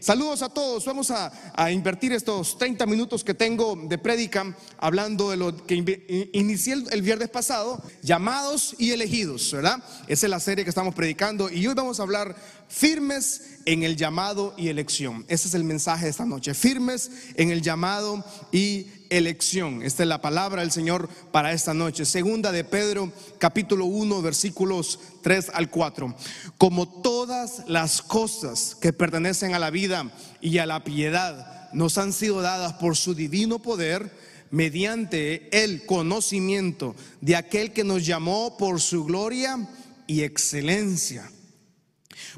Saludos a todos. Vamos a, invertir estos 30 minutos que tengo de prédica hablando de lo que inicié el, viernes pasado, llamados y elegidos, ¿verdad? Esa es la serie que estamos predicando y hoy vamos a hablar firmes en el llamado y elección. Ese es el mensaje de esta noche, firmes en el llamado y elección. Esta es la palabra del Señor para esta noche. Segunda de Pedro, capítulo 1, versículos 3 al 4. Como todas las cosas que pertenecen a la vida y a la piedad nos han sido dadas por su divino poder, mediante el conocimiento de aquel que nos llamó por su gloria y excelencia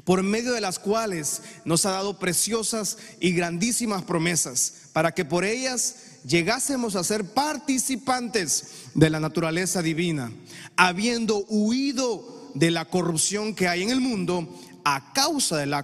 por medio de las cuales nos ha dado preciosas y grandísimas promesas, para que por ellas llegásemos a ser participantes de la naturaleza divina, habiendo huido de la corrupción que hay en el mundo a causa de la,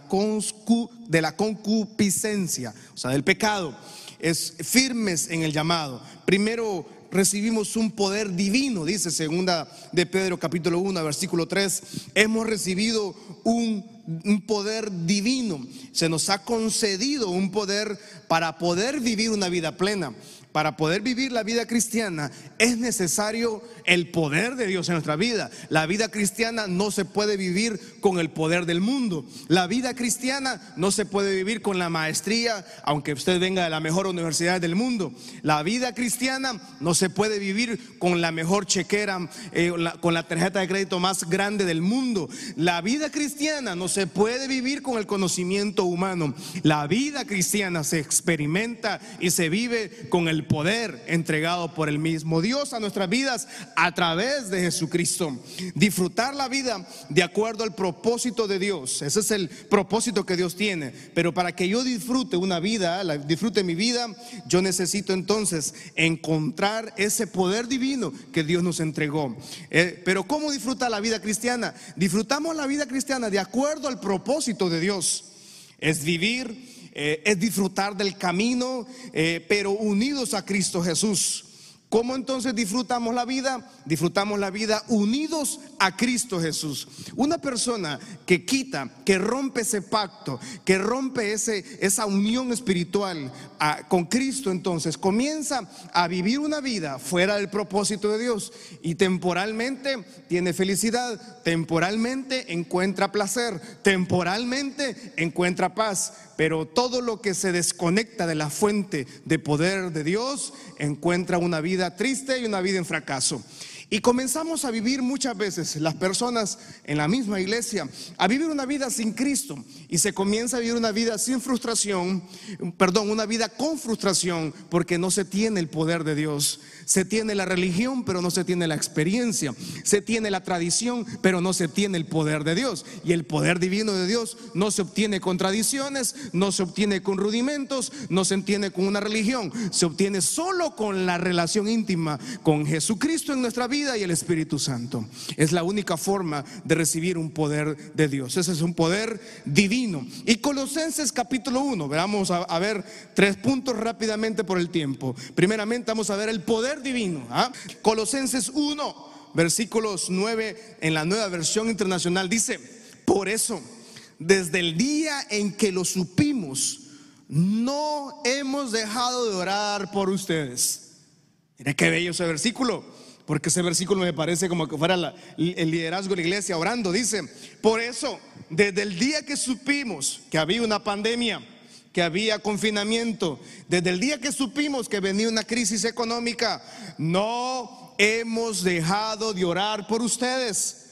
concupiscencia, o sea, del pecado. Es firmes en el llamado. Primero recibimos un poder divino, dice segunda de Pedro capítulo 1, versículo 3. Hemos recibido un un poder divino, se nos ha concedido un poder para poder vivir una vida plena para poder vivir la vida cristiana es necesario el poder de Dios en nuestra vida. La vida cristiana no se puede vivir con el poder del mundo. La vida cristiana no se puede vivir con la maestría, aunque usted venga de la mejor universidad del mundo. La vida cristiana no se puede vivir con la mejor chequera, eh, con la tarjeta de crédito más grande del mundo. La vida cristiana no se puede vivir con el conocimiento humano. La vida cristiana se experimenta y se vive con el poder entregado por el mismo Dios a nuestras vidas a través de Jesucristo. Disfrutar la vida de acuerdo al propósito de Dios. Ese es el propósito que Dios tiene. Pero para que yo disfrute una vida, disfrute mi vida, yo necesito entonces encontrar ese poder divino que Dios nos entregó. Eh, pero ¿cómo disfruta la vida cristiana? Disfrutamos la vida cristiana de acuerdo al propósito de Dios. Es vivir eh, es disfrutar del camino, eh, pero unidos a Cristo Jesús. ¿Cómo entonces disfrutamos la vida? Disfrutamos la vida unidos a Cristo Jesús. Una persona que quita, que rompe ese pacto, que rompe ese, esa unión espiritual ah, con Cristo, entonces comienza a vivir una vida fuera del propósito de Dios y temporalmente tiene felicidad, temporalmente encuentra placer, temporalmente encuentra paz, pero todo lo que se desconecta de la fuente de poder de Dios encuentra una vida triste y una vida en fracaso. Y comenzamos a vivir muchas veces, las personas en la misma iglesia, a vivir una vida sin Cristo. Y se comienza a vivir una vida sin frustración, perdón, una vida con frustración, porque no se tiene el poder de Dios. Se tiene la religión, pero no se tiene la experiencia. Se tiene la tradición, pero no se tiene el poder de Dios. Y el poder divino de Dios no se obtiene con tradiciones, no se obtiene con rudimentos, no se obtiene con una religión. Se obtiene solo con la relación íntima con Jesucristo en nuestra vida y el Espíritu Santo. Es la única forma de recibir un poder de Dios. Ese es un poder divino. Y Colosenses capítulo 1, vamos a, ver tres puntos rápidamente por el tiempo. Primeramente vamos a ver el poder divino. ¿ah? Colosenses 1, versículos 9 en la nueva versión internacional dice, por eso, desde el día en que lo supimos, no hemos dejado de orar por ustedes. Mira qué bello ese versículo, porque ese versículo me parece como que fuera el liderazgo de la iglesia orando. Dice, por eso, desde el día que supimos que había una pandemia, que había confinamiento, desde el día que supimos que venía una crisis económica, no hemos dejado de orar por ustedes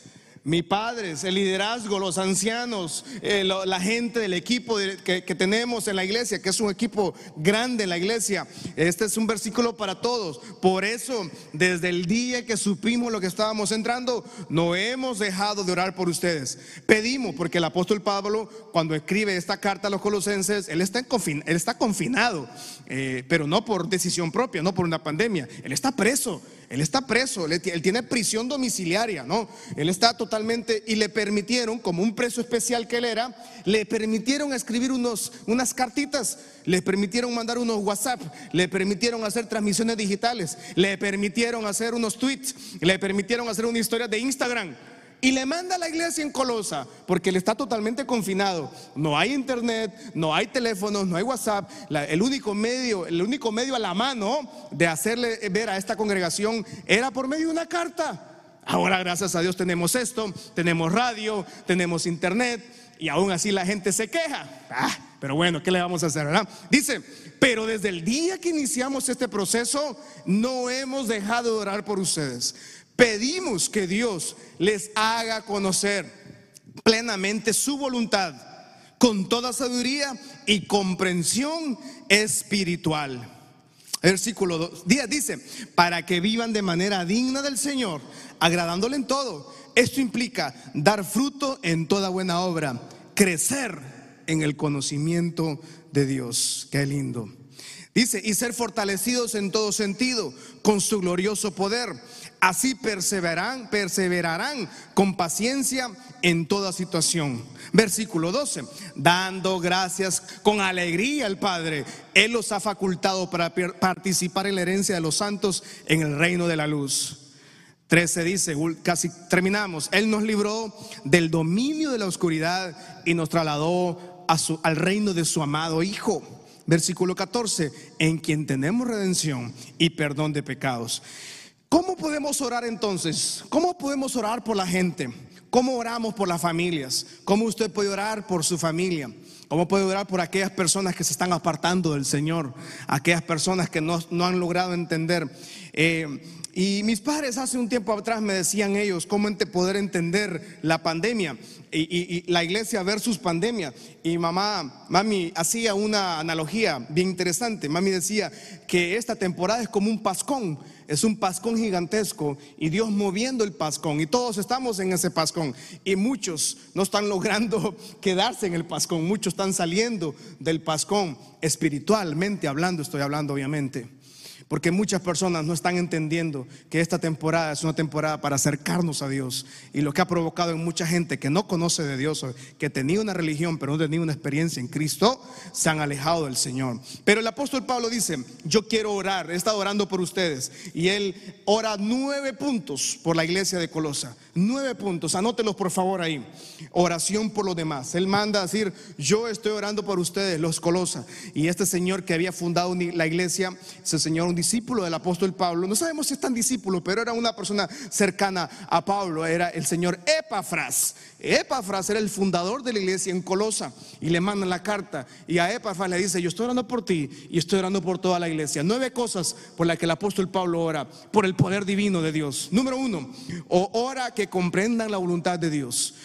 mi padres, el liderazgo, los ancianos, eh, la gente del equipo que, tenemos en la iglesia, que es un equipo grande en la iglesia. Este es un versículo para todos. Por eso, desde el día que supimos lo que estábamos entrando, no hemos dejado de orar por ustedes. Pedimos, porque el apóstol Pablo, cuando escribe esta carta a los colosenses, él está, está confinado, eh, pero no por decisión propia, no por una pandemia. Él está preso. Él está preso, él, tiene prisión domiciliaria, ¿no? Él está totalmente, y le permitieron, como un preso especial que él era, le permitieron escribir unos, unas cartitas, le permitieron mandar unos WhatsApp, le permitieron hacer transmisiones digitales, le permitieron hacer unos tweets, le permitieron hacer una historia de Instagram. Y le manda a la iglesia en Colosa, porque él está totalmente confinado. No hay internet, no hay teléfonos, no hay WhatsApp. el único medio, el único medio a la mano de hacerle ver a esta congregación era por medio de una carta. Ahora, gracias a Dios, tenemos esto, tenemos radio, tenemos internet, y aún así la gente se queja. Ah, pero bueno, ¿qué le vamos a hacer? Dice, pero desde el día que iniciamos este proceso, no hemos dejado de orar por ustedes. Pedimos que Dios les haga conocer plenamente su voluntad, con toda sabiduría y comprensión espiritual. Versículo 2, dice, para que vivan de manera digna del Señor, agradándole en todo. Esto implica dar fruto en toda buena obra, crecer en el conocimiento de Dios. Qué lindo. Dice, y ser fortalecidos en todo sentido con su glorioso poder. Así perseverarán, perseverarán con paciencia en toda situación. Versículo 12, dando gracias con alegría al Padre. Él los ha facultado para participar en la herencia de los santos en el reino de la luz. 13 dice, casi terminamos, Él nos libró del dominio de la oscuridad y nos trasladó al reino de su amado Hijo. Versículo 14, en quien tenemos redención y perdón de pecados. ¿Cómo podemos orar entonces? ¿Cómo podemos orar por la gente? ¿Cómo oramos por las familias? ¿Cómo usted puede orar por su familia? ¿Cómo puede orar por aquellas personas que se están apartando del Señor? Aquellas personas que no, no han logrado entender. Eh, y mis padres hace un tiempo atrás me decían ellos cómo poder entender la pandemia y, la iglesia versus pandemia. Y mamá, mami hacía una analogía bien interesante. Mami decía que esta temporada es como un pascón, es un pascón gigantesco y Dios moviendo el pascón y todos estamos en ese pascón y muchos no están logrando quedarse en el pascón, muchos están saliendo del pascón espiritualmente hablando, estoy hablando obviamente. Porque muchas personas no están entendiendo que esta temporada es una temporada para acercarnos a Dios. Y lo que ha provocado en mucha gente que no conoce de Dios, que tenía una religión pero no tenía una experiencia en Cristo, se han alejado del Señor. Pero el apóstol Pablo dice, yo quiero orar, he estado orando por ustedes. Y él ora nueve puntos por la iglesia de Colosa. Nueve puntos, anótelos por favor ahí. Oración por los demás. Él manda a decir, yo estoy orando por ustedes, los Colosa. Y este señor que había fundado la iglesia, ese señor un discípulo del apóstol Pablo, no sabemos si es tan discípulo, pero era una persona cercana a Pablo, era el señor Epafras. Epafras era el fundador de la iglesia en Colosa y le mandan la carta y a Epafras le dice, yo estoy orando por ti y estoy orando por toda la iglesia. Nueve cosas por las que el apóstol Pablo ora, por el poder divino de Dios. Número uno, ora que comprendan la voluntad de Dios.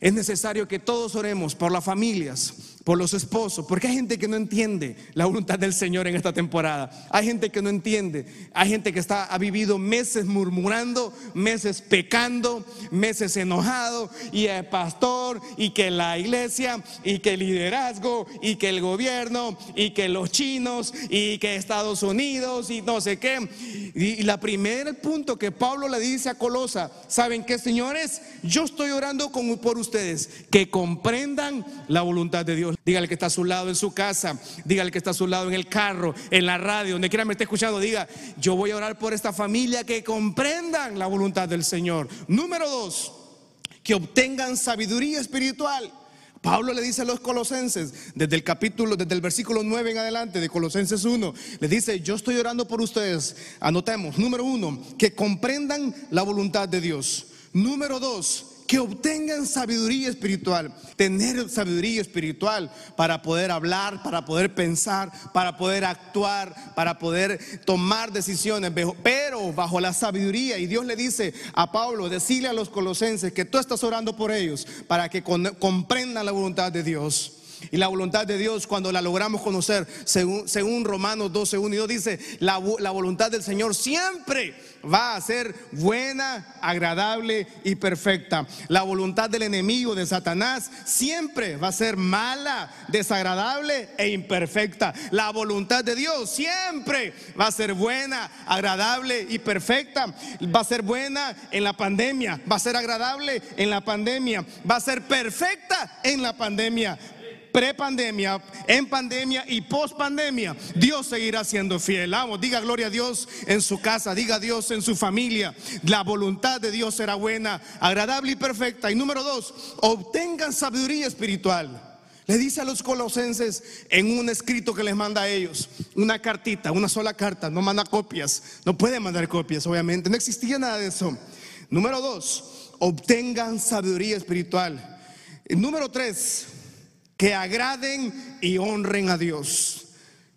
Es necesario que todos oremos por las familias, por los esposos, porque hay gente que no entiende la voluntad del Señor en esta temporada. Hay gente que no entiende, hay gente que está, ha vivido meses murmurando, meses pecando, meses enojado, y el pastor, y que la iglesia, y que el liderazgo, y que el gobierno, y que los chinos, y que Estados Unidos, y no sé qué. Y, la primer punto que Pablo le dice a Colosa, ¿saben qué, señores? Yo estoy orando por ustedes, que comprendan la voluntad de Dios. Dígale que está a su lado en su casa. Dígale que está a su lado en el carro, en la radio, donde quiera me esté escuchando. Diga, yo voy a orar por esta familia que comprendan la voluntad del Señor. Número dos, que obtengan sabiduría espiritual. Pablo le dice a los colosenses, desde el capítulo, desde el versículo 9 en adelante de Colosenses 1, le dice, yo estoy orando por ustedes. Anotemos, número uno, que comprendan la voluntad de Dios. Número dos, que obtengan sabiduría espiritual, tener sabiduría espiritual para poder hablar, para poder pensar, para poder actuar, para poder tomar decisiones, pero bajo la sabiduría. Y Dios le dice a Pablo, decirle a los colosenses que tú estás orando por ellos para que comprendan la voluntad de Dios. Y la voluntad de Dios, cuando la logramos conocer, según, Romanos 12, 1 y 2, dice, la voluntad del Señor siempre va a ser buena, agradable y perfecta. La voluntad del enemigo de Satanás siempre va a ser mala, desagradable e imperfecta. La voluntad de Dios siempre va a ser buena, agradable y perfecta. Va a ser buena en la pandemia, va a ser agradable en la pandemia, va a ser perfecta en la pandemia. Prepandemia, en pandemia y post pandemia, Dios seguirá siendo fiel. Vamos, diga gloria a Dios en su casa, diga Dios en su familia. La voluntad de Dios será buena, agradable y perfecta. Y número dos, obtengan sabiduría espiritual. Le dice a los colosenses en un escrito que les manda a ellos, una cartita, una sola carta, no manda copias, no puede mandar copias, obviamente, no existía nada de eso. Número dos, obtengan sabiduría espiritual. Número tres, que agraden y honren a Dios.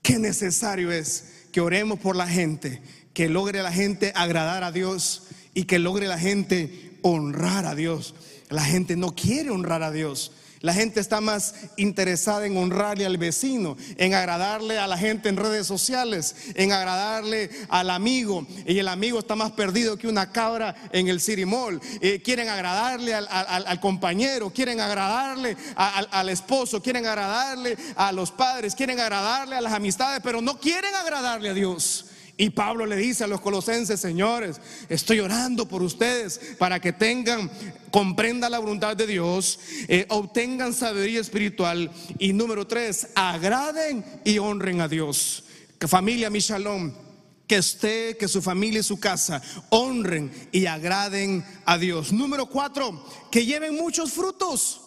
Qué necesario es que oremos por la gente, que logre la gente agradar a Dios y que logre la gente honrar a Dios. La gente no quiere honrar a Dios. La gente está más interesada en honrarle al vecino, en agradarle a la gente en redes sociales, en agradarle al amigo. Y el amigo está más perdido que una cabra en el City Mall. Eh, quieren agradarle al, compañero, quieren agradarle al esposo, quieren agradarle a los padres, quieren agradarle a las amistades, pero no quieren agradarle a Dios. Y Pablo le dice a los colosenses, señores, estoy orando por ustedes para que tengan, comprendan la voluntad de Dios, eh, obtengan sabiduría espiritual y número tres, agraden y honren a Dios. Familia, mi shalom, que usted, que su familia y su casa honren y agraden a Dios. Número cuatro, que lleven muchos frutos.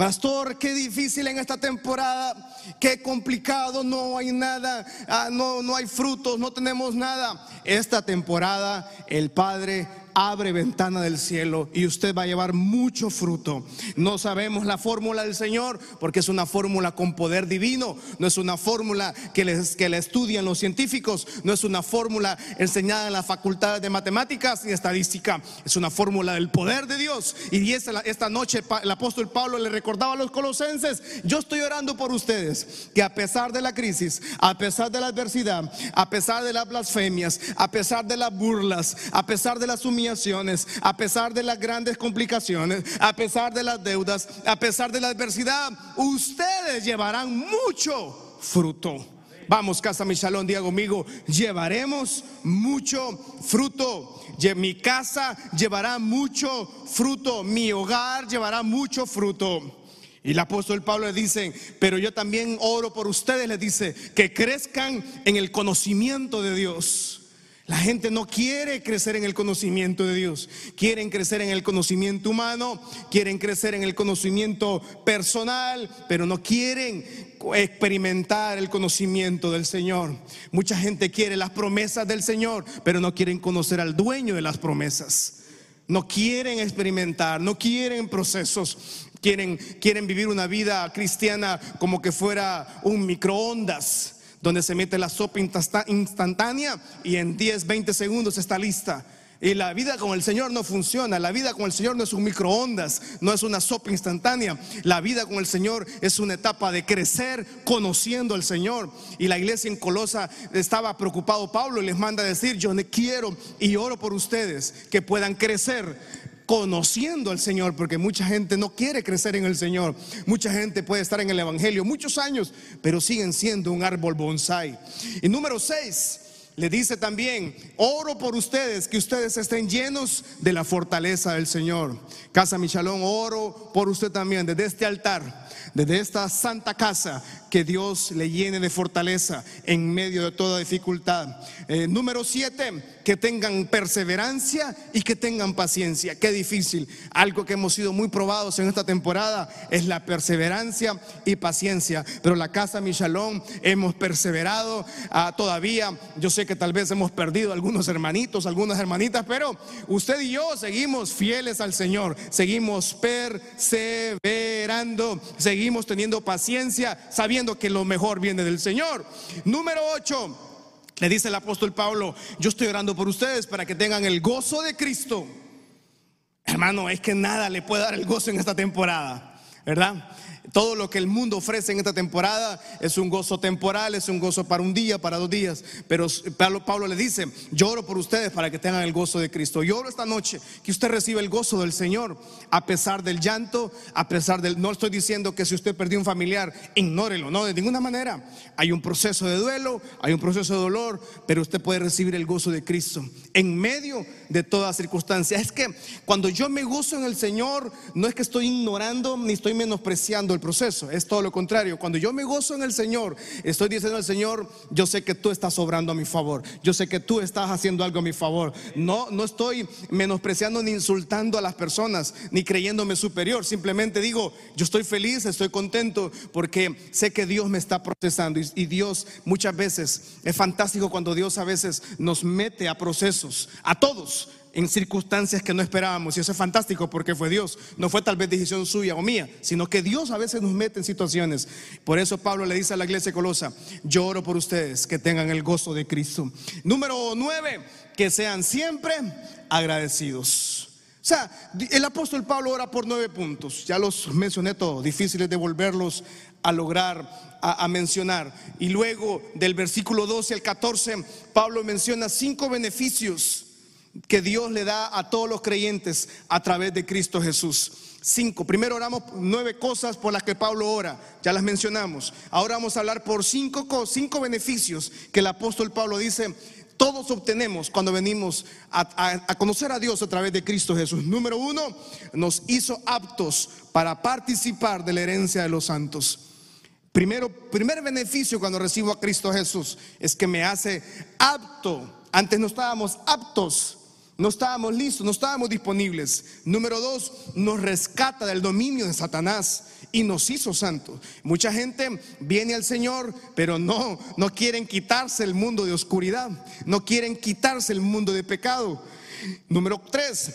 Pastor, qué difícil en esta temporada, qué complicado, no hay nada, ah, no, no hay frutos, no tenemos nada. Esta temporada el Padre abre ventana del cielo y usted va a llevar mucho fruto. No sabemos la fórmula del Señor porque es una fórmula con poder divino, no es una fórmula que, les, que la estudian los científicos, no es una fórmula enseñada en las facultades de matemáticas y estadística, es una fórmula del poder de Dios. Y esta, esta noche el apóstol Pablo le recordaba a los colosenses, yo estoy orando por ustedes, que a pesar de la crisis, a pesar de la adversidad, a pesar de las blasfemias, a pesar de las burlas, a pesar de las humillaciones, a pesar de las grandes complicaciones, a pesar de las deudas, a pesar de la adversidad, ustedes llevarán mucho fruto. Vamos, casa mi salón, diga conmigo, llevaremos mucho fruto. Mi casa llevará mucho fruto, mi hogar llevará mucho fruto. Y el apóstol Pablo le dice, pero yo también oro por ustedes, le dice, que crezcan en el conocimiento de Dios. La gente no quiere crecer en el conocimiento de Dios. Quieren crecer en el conocimiento humano, quieren crecer en el conocimiento personal, pero no quieren experimentar el conocimiento del Señor. Mucha gente quiere las promesas del Señor, pero no quieren conocer al dueño de las promesas. No quieren experimentar, no quieren procesos. Quieren, quieren vivir una vida cristiana como que fuera un microondas donde se mete la sopa instantánea y en 10, 20 segundos está lista. Y la vida con el Señor no funciona. La vida con el Señor no es un microondas, no es una sopa instantánea. La vida con el Señor es una etapa de crecer conociendo al Señor. Y la iglesia en Colosa estaba preocupado Pablo y les manda a decir, yo quiero y oro por ustedes que puedan crecer conociendo al Señor, porque mucha gente no quiere crecer en el Señor. Mucha gente puede estar en el Evangelio muchos años, pero siguen siendo un árbol bonsai. Y número seis, le dice también, oro por ustedes, que ustedes estén llenos de la fortaleza del Señor. Casa Michalón, oro por usted también desde este altar, desde esta santa casa, que Dios le llene de fortaleza en medio de toda dificultad. Eh, número siete, que tengan perseverancia y que tengan paciencia. Qué difícil. Algo que hemos sido muy probados en esta temporada es la perseverancia y paciencia. Pero la casa Michalón hemos perseverado ah, todavía. Yo sé que tal vez hemos perdido algunos hermanitos, algunas hermanitas, pero usted y yo seguimos fieles al Señor. Seguimos perseverando, seguimos teniendo paciencia, sabiendo que lo mejor viene del Señor. Número 8, le dice el apóstol Pablo, yo estoy orando por ustedes para que tengan el gozo de Cristo. Hermano, es que nada le puede dar el gozo en esta temporada, ¿verdad? Todo lo que el mundo ofrece en esta temporada es un gozo temporal, es un gozo para un día, para dos días. Pero Pablo, le dice, lloro por ustedes para que tengan el gozo de Cristo. Lloro esta noche que usted reciba el gozo del Señor, a pesar del llanto, a pesar del... No estoy diciendo que si usted perdió un familiar, ignórelo, no, de ninguna manera. Hay un proceso de duelo, hay un proceso de dolor, pero usted puede recibir el gozo de Cristo en medio de toda circunstancia. Es que cuando yo me gozo en el Señor, no es que estoy ignorando ni estoy menospreciando el proceso, es todo lo contrario. Cuando yo me gozo en el Señor, estoy diciendo al Señor, yo sé que tú estás obrando a mi favor, yo sé que tú estás haciendo algo a mi favor. No, no estoy menospreciando ni insultando a las personas, ni creyéndome superior, simplemente digo, yo estoy feliz, estoy contento, porque sé que Dios me está procesando. Y Dios muchas veces, es fantástico cuando Dios a veces nos mete a procesos, a todos en circunstancias que no esperábamos. Y eso es fantástico porque fue Dios. No fue tal vez decisión suya o mía, sino que Dios a veces nos mete en situaciones. Por eso Pablo le dice a la iglesia Colosa, yo oro por ustedes que tengan el gozo de Cristo. Número nueve, que sean siempre agradecidos. O sea, el apóstol Pablo ora por nueve puntos. Ya los mencioné todos, difíciles de volverlos a lograr a, a, mencionar. Y luego del versículo 12 al 14, Pablo menciona cinco beneficios que Dios le da a todos los creyentes a través de Cristo Jesús. Cinco. Primero oramos nueve cosas por las que Pablo ora, ya las mencionamos. Ahora vamos a hablar por cinco, cinco beneficios que el apóstol Pablo dice todos obtenemos cuando venimos a, a, a, conocer a Dios a través de Cristo Jesús. Número uno, nos hizo aptos para participar de la herencia de los santos. Primero, primer beneficio cuando recibo a Cristo Jesús es que me hace apto. Antes no estábamos aptos no estábamos listos, no estábamos disponibles. Número dos, nos rescata del dominio de Satanás y nos hizo santos. Mucha gente viene al Señor, pero no, no quieren quitarse el mundo de oscuridad, no quieren quitarse el mundo de pecado. Número tres,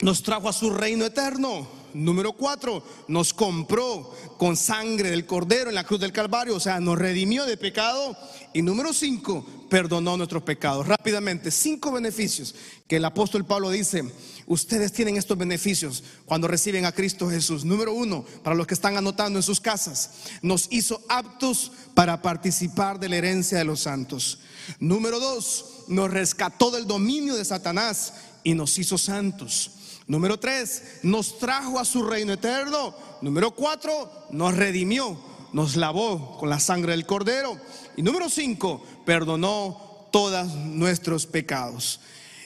nos trajo a su reino eterno. Número cuatro, nos compró con sangre del cordero en la cruz del Calvario, o sea, nos redimió de pecado. Y número cinco, perdonó nuestros pecados. Rápidamente, cinco beneficios que el apóstol Pablo dice, ustedes tienen estos beneficios cuando reciben a Cristo Jesús. Número uno, para los que están anotando en sus casas, nos hizo aptos para participar de la herencia de los santos. Número dos, nos rescató del dominio de Satanás y nos hizo santos. Número tres, nos trajo a su reino eterno. Número cuatro, nos redimió, nos lavó con la sangre del cordero. Y número cinco, perdonó todos nuestros pecados.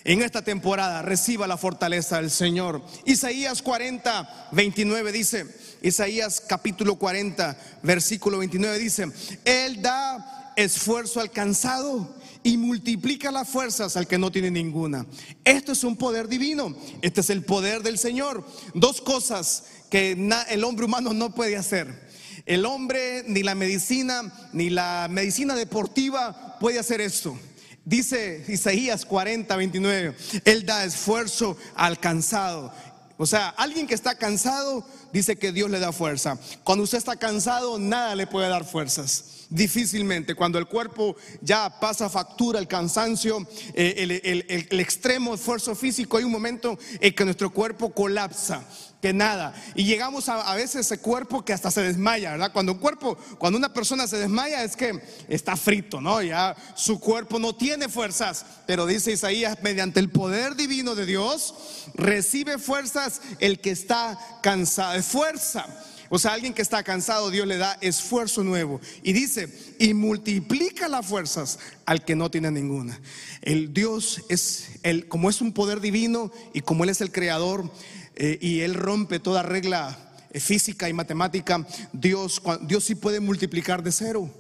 En esta temporada reciba la fortaleza del Señor. Isaías 40, 29 dice, Isaías capítulo 40, versículo 29 dice, Él da esfuerzo alcanzado y multiplica las fuerzas al que no tiene ninguna. Esto es un poder divino, este es el poder del Señor. Dos cosas que el hombre humano no puede hacer. El hombre, ni la medicina, ni la medicina deportiva puede hacer esto. Dice Isaías 40, 29, Él da esfuerzo al cansado. O sea, alguien que está cansado dice que Dios le da fuerza. Cuando usted está cansado, nada le puede dar fuerzas difícilmente. Cuando el cuerpo ya pasa factura, el cansancio, eh, el, extremo esfuerzo físico, hay un momento en que nuestro cuerpo colapsa. Que nada. Y llegamos a, a veces ese cuerpo que hasta se desmaya, ¿verdad? Cuando un cuerpo, cuando una persona se desmaya es que está frito, ¿no? Ya su cuerpo no tiene fuerzas. Pero dice Isaías, mediante el poder divino de Dios, recibe fuerzas el que está cansado. fuerza. O sea, alguien que está cansado, Dios le da esfuerzo nuevo. Y dice, y multiplica las fuerzas al que no tiene ninguna. El Dios es, el, como es un poder divino y como Él es el creador eh, y Él rompe toda regla eh, física y matemática, Dios, Dios sí puede multiplicar de cero.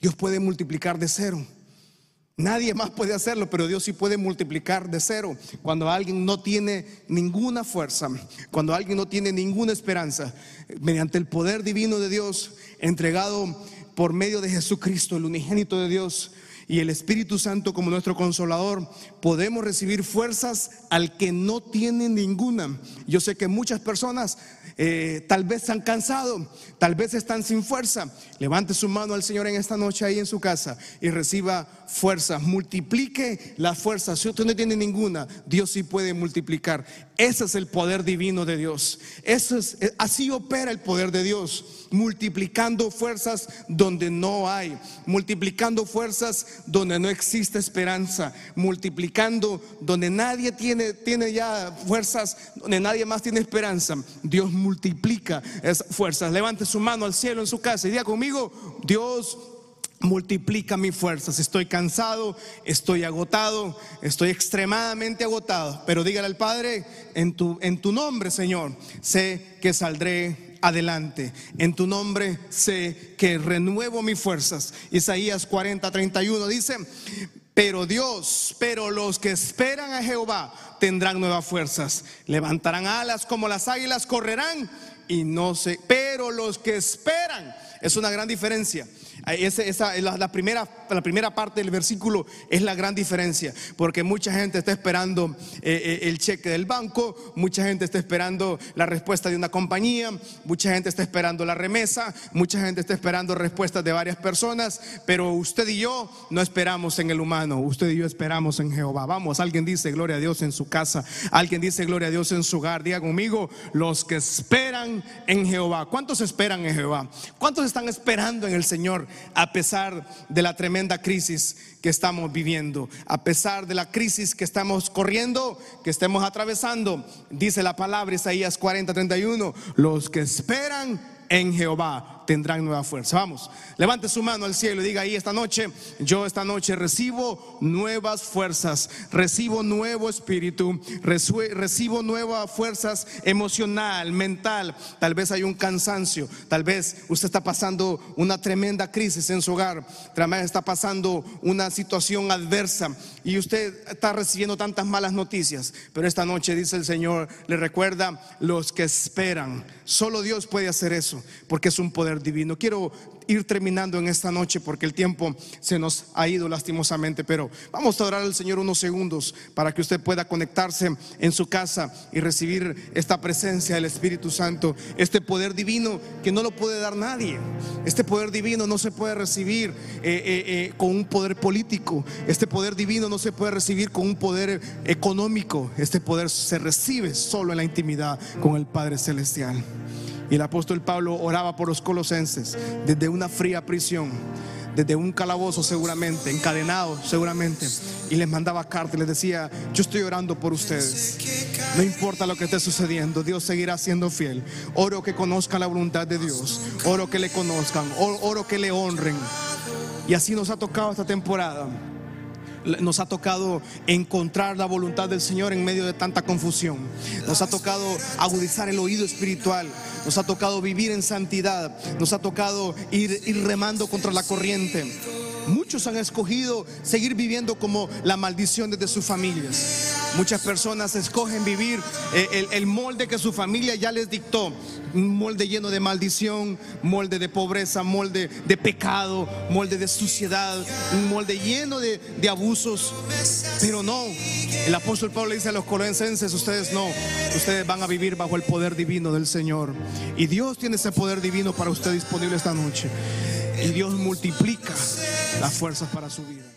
Dios puede multiplicar de cero. Nadie más puede hacerlo, pero Dios sí puede multiplicar de cero. Cuando alguien no tiene ninguna fuerza, cuando alguien no tiene ninguna esperanza, mediante el poder divino de Dios, entregado por medio de Jesucristo, el unigénito de Dios, y el Espíritu Santo como nuestro consolador, podemos recibir fuerzas al que no tiene ninguna. Yo sé que muchas personas eh, tal vez se han cansado, tal vez están sin fuerza. Levante su mano al Señor en esta noche ahí en su casa y reciba fuerzas. Multiplique las fuerzas. Si usted no tiene ninguna, Dios sí puede multiplicar. Ese es el poder divino de Dios. Eso es, eh, así opera el poder de Dios, multiplicando fuerzas donde no hay, multiplicando fuerzas donde no existe esperanza, multiplicando donde nadie tiene, tiene ya fuerzas, donde nadie más tiene esperanza. Dios multiplica esas fuerzas. Levante su mano al cielo en su casa y diga conmigo, Dios multiplica mis fuerzas. Estoy cansado, estoy agotado, estoy extremadamente agotado. Pero dígale al Padre, en tu, en tu nombre, Señor, sé que saldré adelante. En tu nombre sé que renuevo mis fuerzas. Isaías 40, 31 dice, pero Dios, pero los que esperan a Jehová tendrán nuevas fuerzas, levantarán alas como las águilas, correrán y no se, pero los que esperan, es una gran diferencia. Esa, la, primera, la primera parte del versículo es la gran diferencia, porque mucha gente está esperando eh, eh, el cheque del banco, mucha gente está esperando la respuesta de una compañía, mucha gente está esperando la remesa, mucha gente está esperando respuestas de varias personas, pero usted y yo no esperamos en el humano, usted y yo esperamos en Jehová. Vamos, alguien dice gloria a Dios en su casa, alguien dice gloria a Dios en su hogar, diga conmigo, los que esperan en Jehová. ¿Cuántos esperan en Jehová? ¿Cuántos están esperando en el Señor? A pesar de la tremenda crisis que estamos viviendo, a pesar de la crisis que estamos corriendo, que estemos atravesando. Dice la palabra Isaías 40, 31, los que esperan en Jehová tendrán nueva fuerza. Vamos, levante su mano al cielo y diga ahí esta noche, yo esta noche recibo nuevas fuerzas, recibo nuevo espíritu, recibo nuevas fuerzas emocional, mental. Tal vez hay un cansancio, tal vez usted está pasando una tremenda crisis en su hogar, tal vez está pasando una situación adversa y usted está recibiendo tantas malas noticias, pero esta noche dice el Señor, le recuerda los que esperan. Solo Dios puede hacer eso, porque es un poder divino. Quiero ir terminando en esta noche porque el tiempo se nos ha ido lastimosamente, pero vamos a orar al Señor unos segundos para que usted pueda conectarse en su casa y recibir esta presencia del Espíritu Santo, este poder divino que no lo puede dar nadie. Este poder divino no se puede recibir eh, eh, eh, con un poder político, este poder divino no se puede recibir con un poder económico, este poder se recibe solo en la intimidad con el Padre Celestial. Y el apóstol Pablo oraba por los colosenses desde una fría prisión, desde un calabozo seguramente, encadenado seguramente. Y les mandaba cartas les decía, yo estoy orando por ustedes. No importa lo que esté sucediendo, Dios seguirá siendo fiel. Oro que conozcan la voluntad de Dios. Oro que le conozcan. Oro que le honren. Y así nos ha tocado esta temporada nos ha tocado encontrar la voluntad del Señor en medio de tanta confusión. Nos ha tocado agudizar el oído espiritual. Nos ha tocado vivir en santidad. Nos ha tocado ir, remando contra la corriente. Muchos han escogido seguir viviendo como la maldición de sus familias. Muchas personas escogen vivir eh, el, molde que su familia ya les dictó. Un molde lleno de maldición, molde de pobreza, molde de pecado, molde de suciedad, un molde lleno de, abusos. Pero no, el apóstol Pablo dice a los colosenses, ustedes no, ustedes van a vivir bajo el poder divino del Señor. Y Dios tiene ese poder divino para usted disponible esta noche. Y Dios multiplica las fuerzas para su vida.